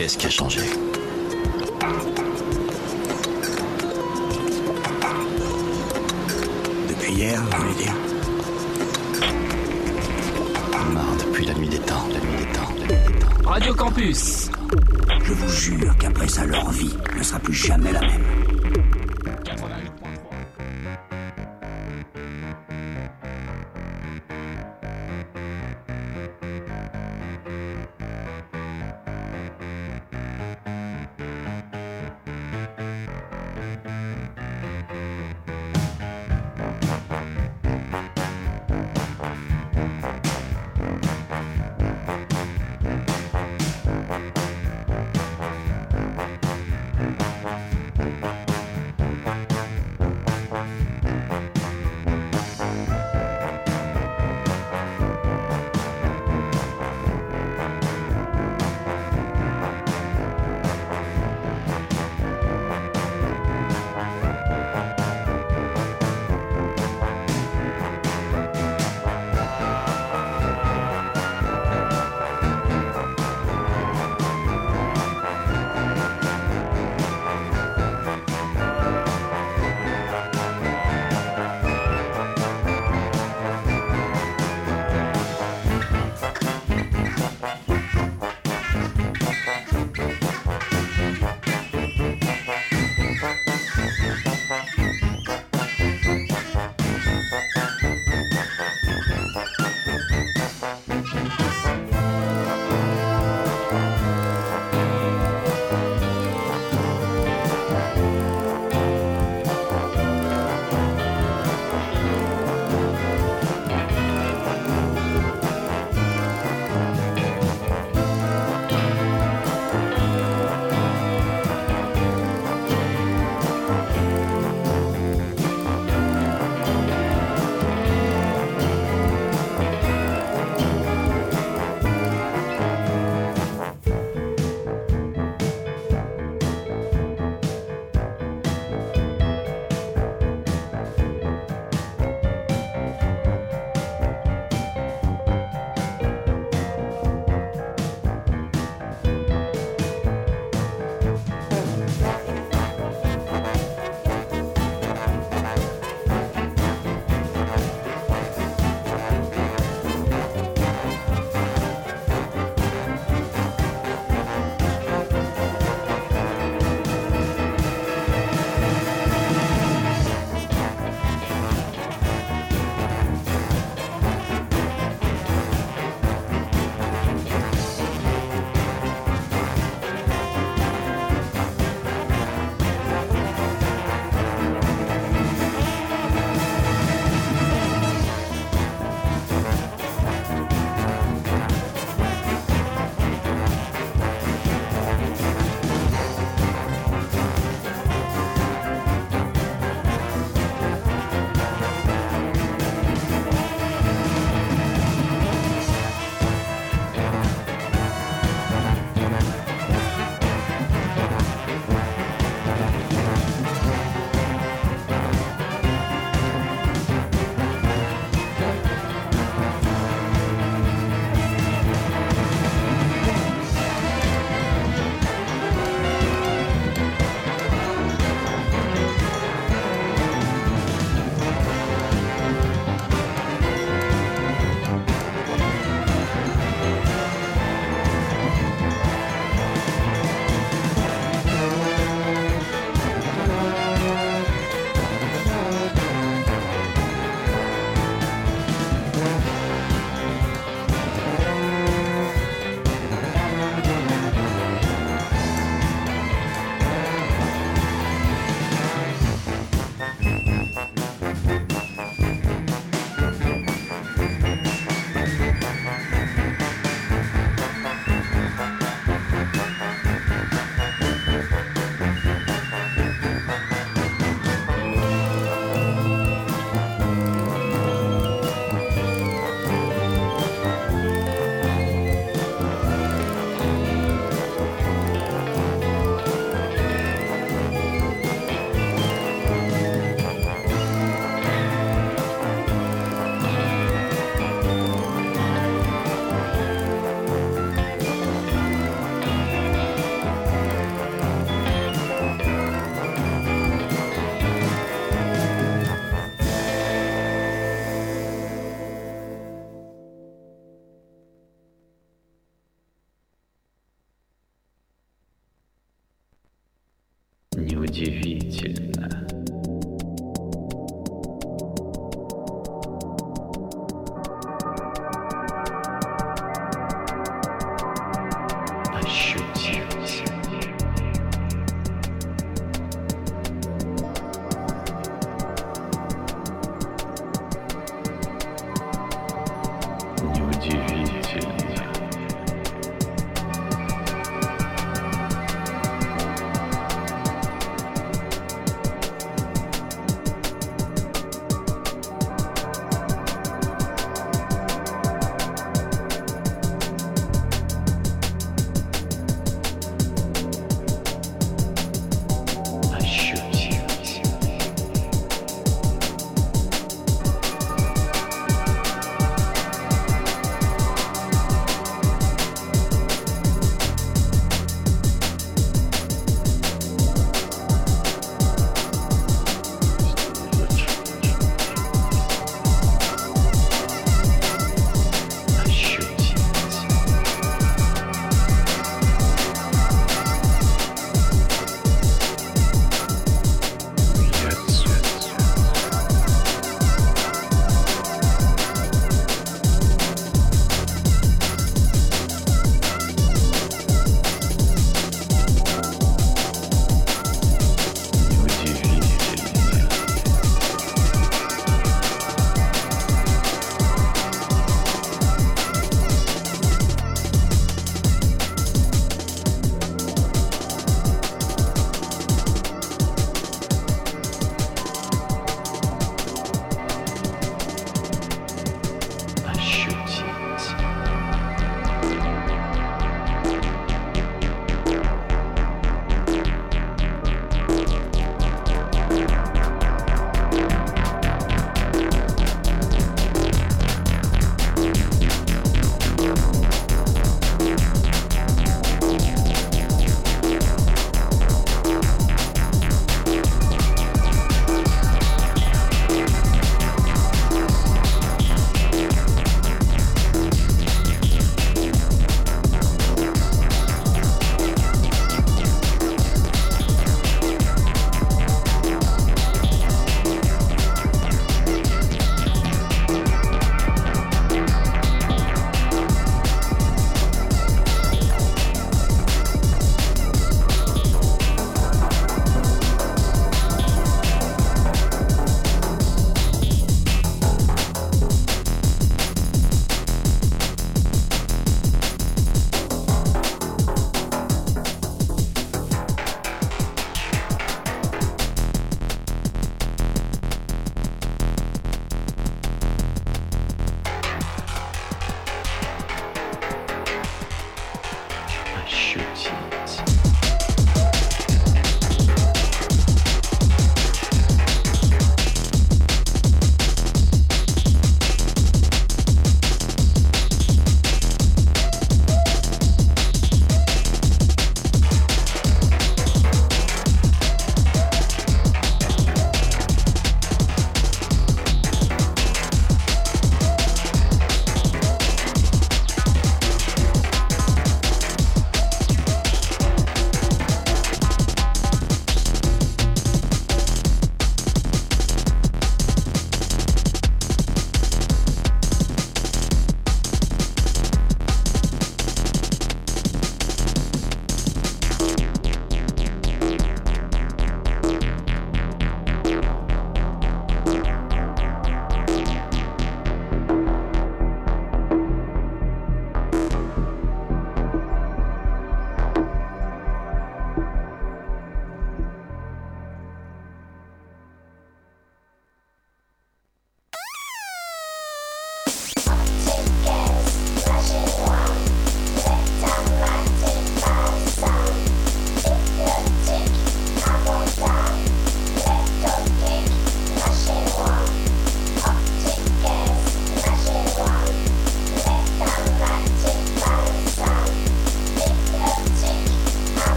Qu'est-ce qui a changé? Depuis hier, vous voulez dire? Marre depuis la nuit des temps, la nuit des temps, la nuit des temps. Radio Campus. Je vous jure qu'après ça, leur vie ne sera plus jamais la même.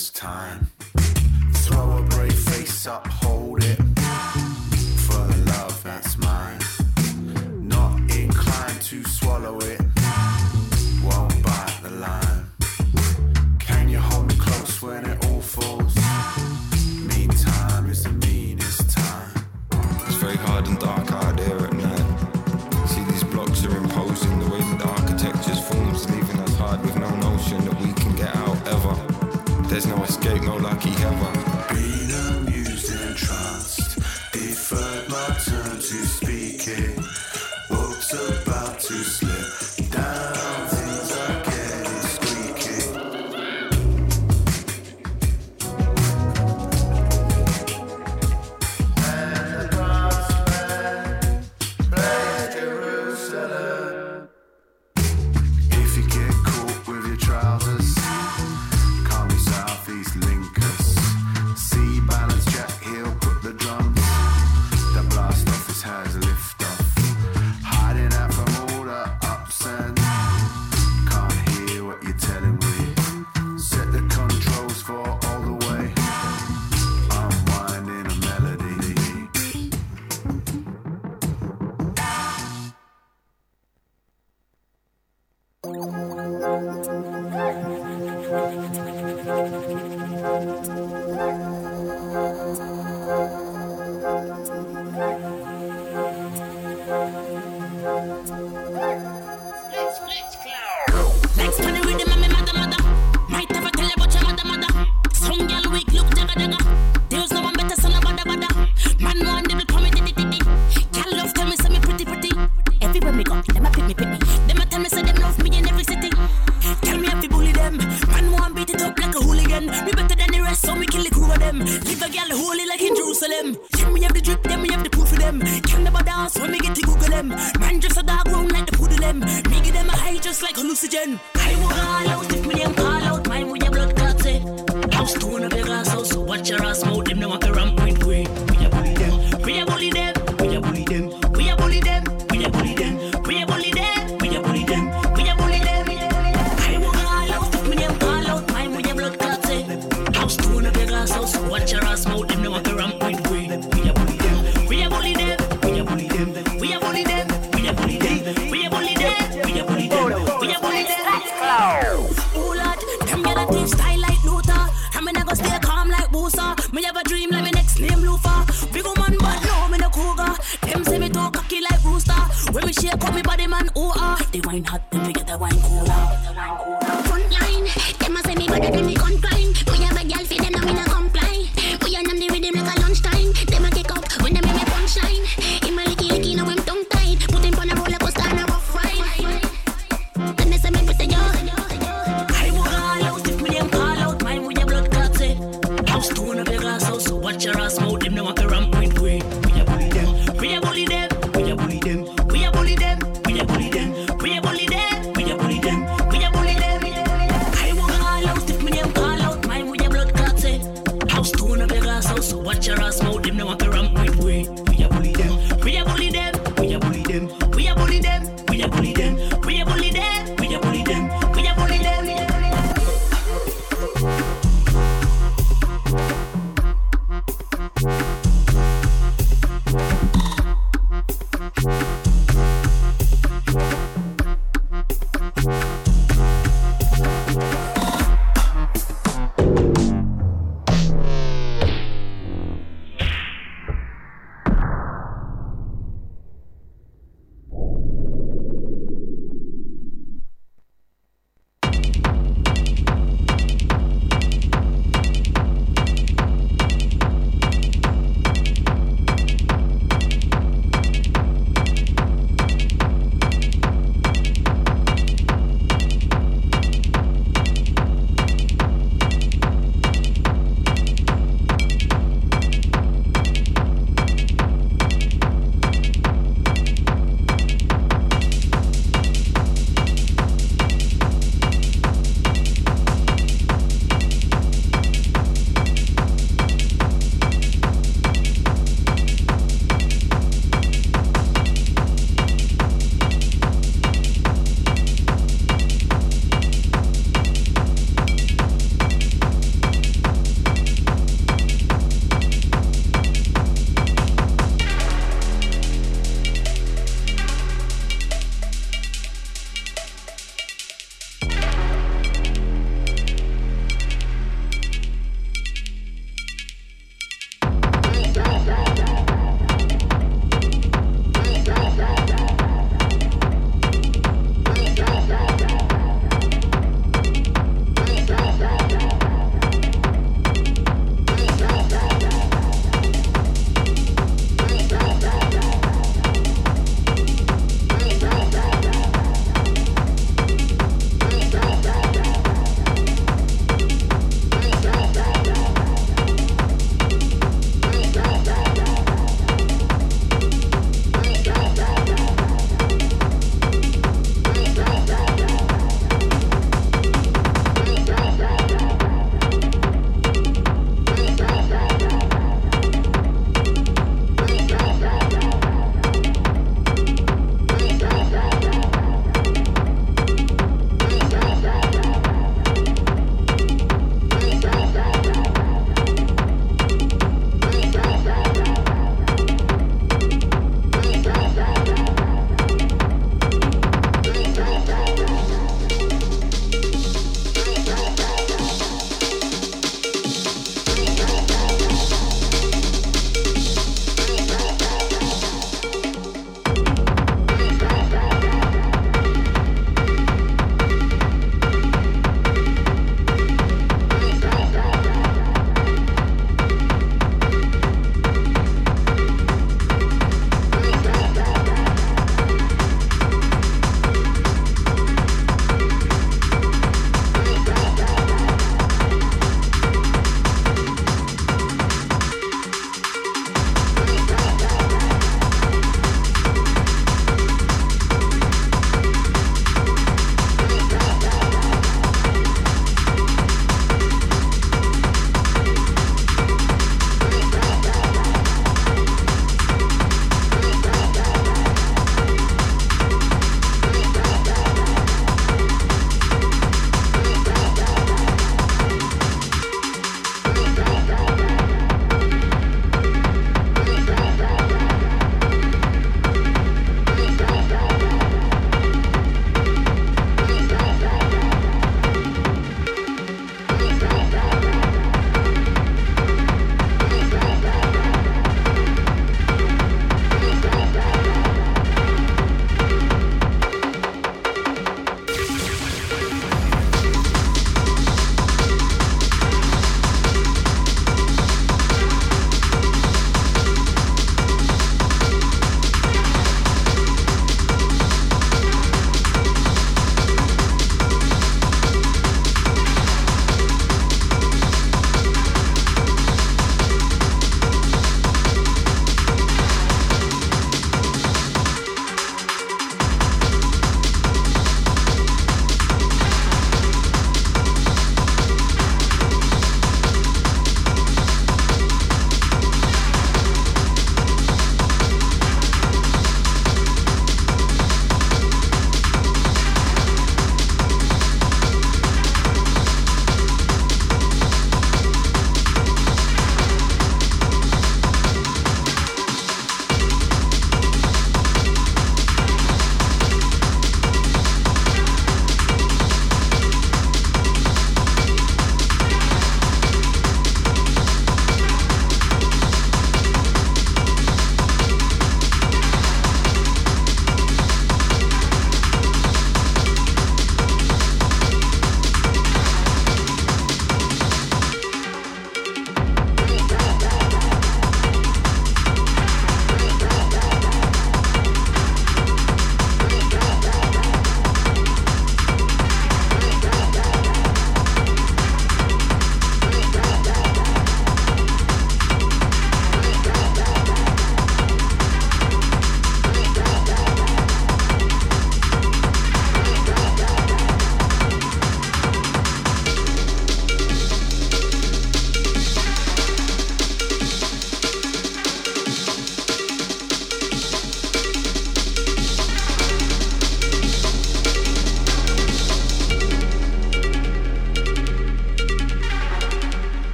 This time. Throw a brave face up, hold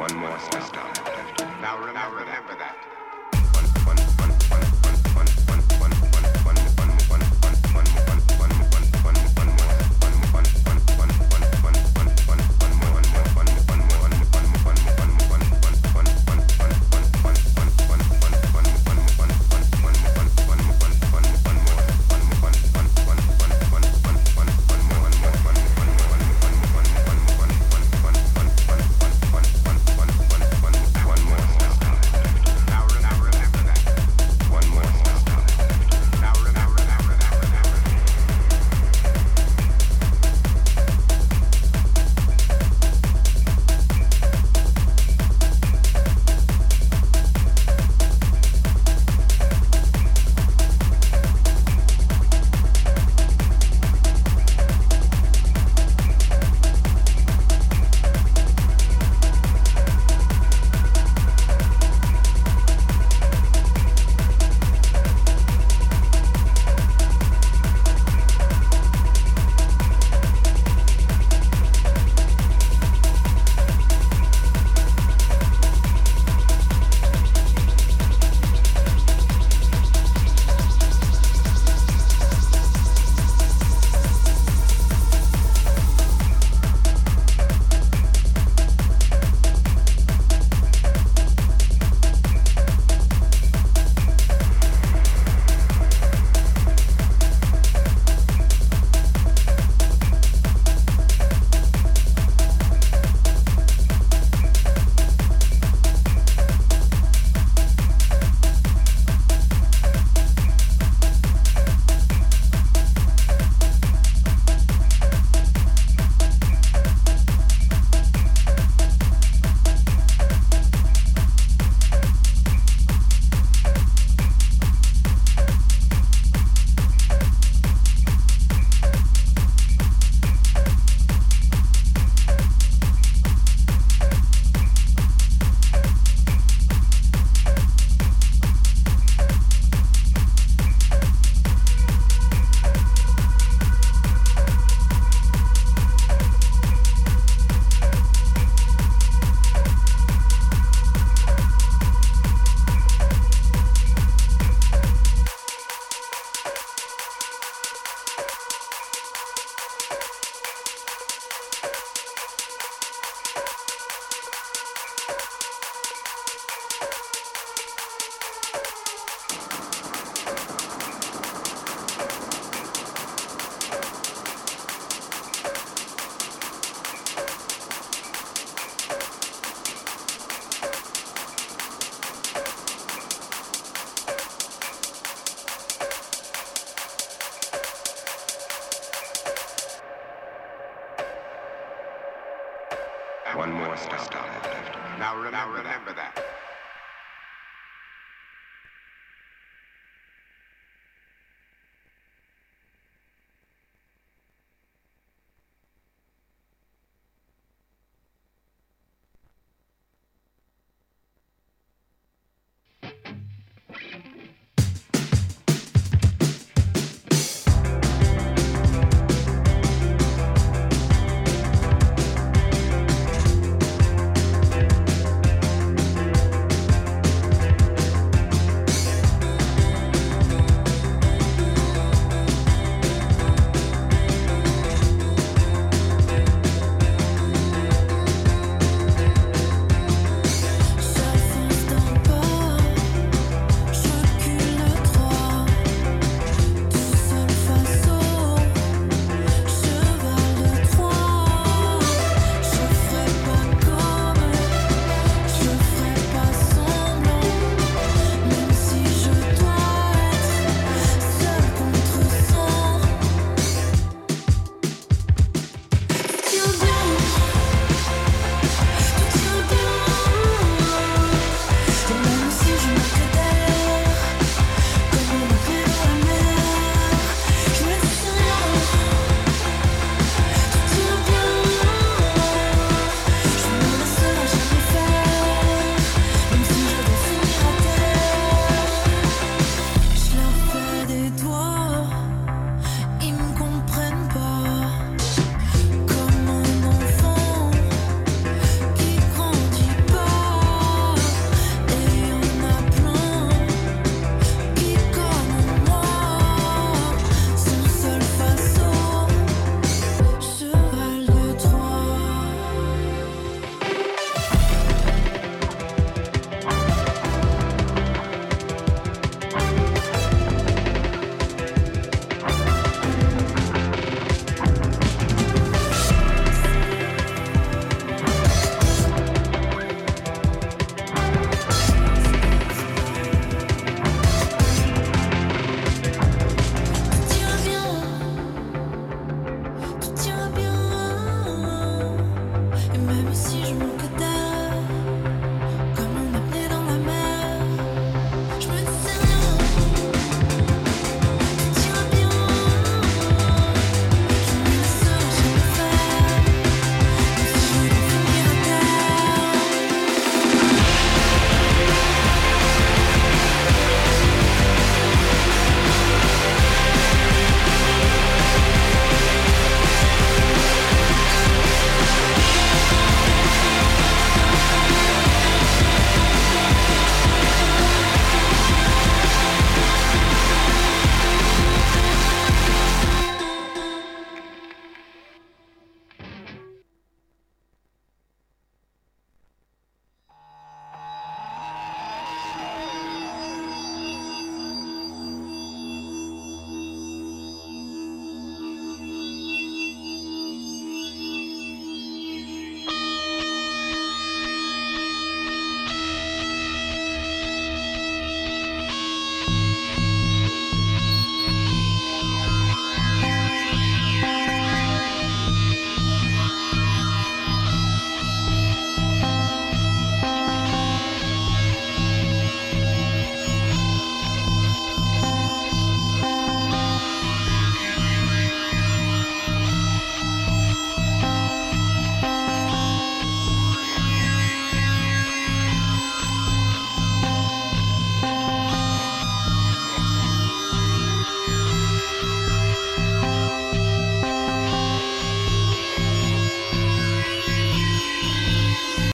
One more stop. Now remember, now remember that.